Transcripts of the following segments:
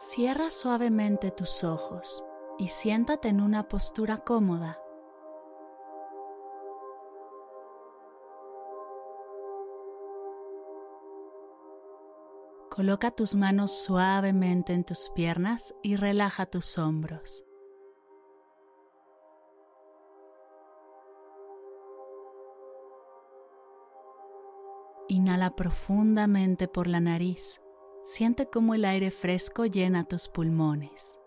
Cierra suavemente tus ojos y siéntate en una postura cómoda. Coloca tus manos suavemente en tus piernas y relaja tus hombros. Inhala profundamente por la nariz Siente cómo el aire fresco llena tus pulmones.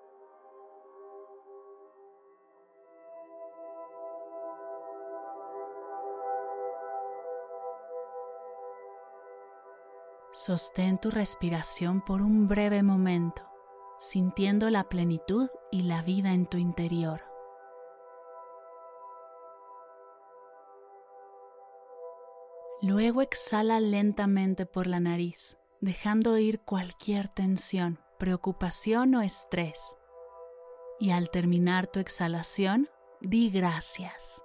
Sostén tu respiración por un breve momento, sintiendo la plenitud y la vida en tu interior. Luego exhala lentamente por la nariz dejando ir cualquier tensión, preocupación o estrés. Y al terminar tu exhalación, di gracias.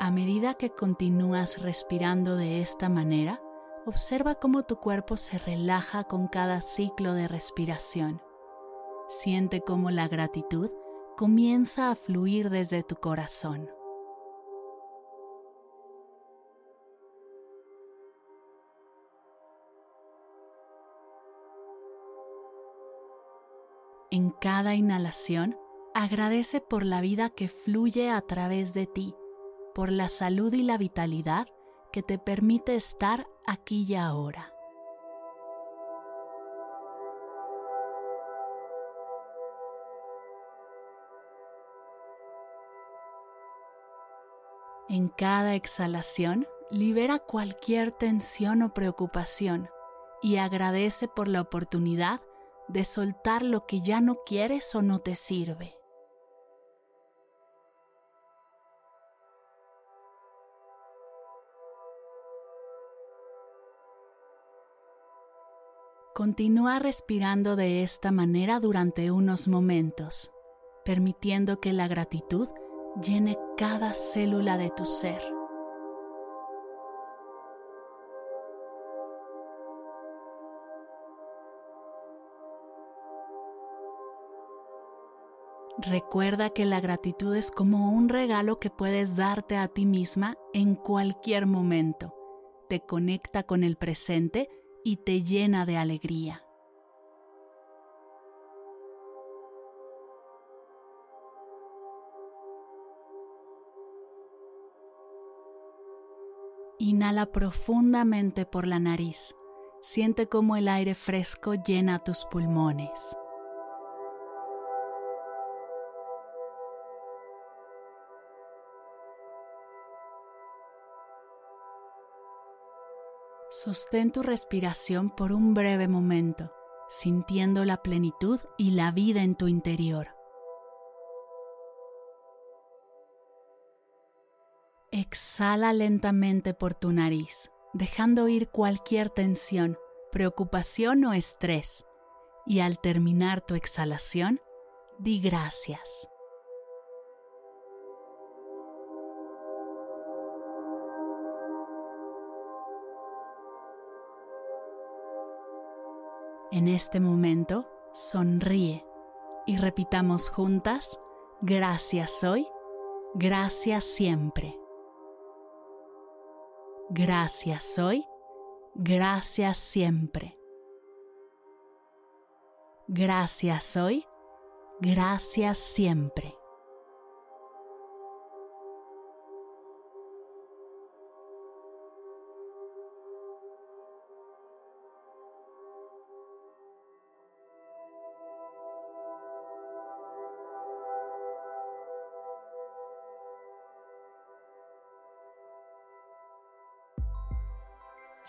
A medida que continúas respirando de esta manera, observa cómo tu cuerpo se relaja con cada ciclo de respiración Siente cómo la gratitud comienza a fluir desde tu corazón. En cada inhalación, agradece por la vida que fluye a través de ti, por la salud y la vitalidad que te permite estar aquí y ahora. En cada exhalación, libera cualquier tensión o preocupación y agradece por la oportunidad de soltar lo que ya no quieres o no te sirve. Continúa respirando de esta manera durante unos momentos, permitiendo que la gratitud llene cada célula de tu ser. Recuerda que la gratitud es como un regalo que puedes darte a ti misma en cualquier momento. Te conecta con el presente y te llena de alegría. Inhala profundamente por la nariz. Siente cómo el aire fresco llena tus pulmones. Sostén tu respiración por un breve momento, sintiendo la plenitud y la vida en tu interior. Exhala lentamente por tu nariz, dejando ir cualquier tensión, preocupación o estrés. Y al terminar tu exhalación, di gracias. En este momento, sonríe y repitamos juntas, gracias hoy, gracias siempre. Gracias hoy, gracias siempre. Gracias hoy, gracias siempre.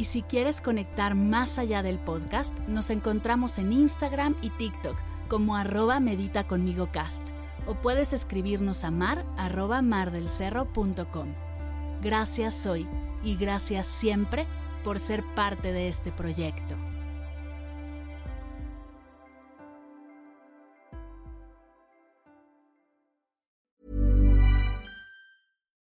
Y si quieres conectar más allá del podcast, nos encontramos en Instagram y TikTok como arroba medita conmigo cast o puedes escribirnos a mar arroba mardelcerro.com. Gracias hoy y gracias siempre por ser parte de este proyecto.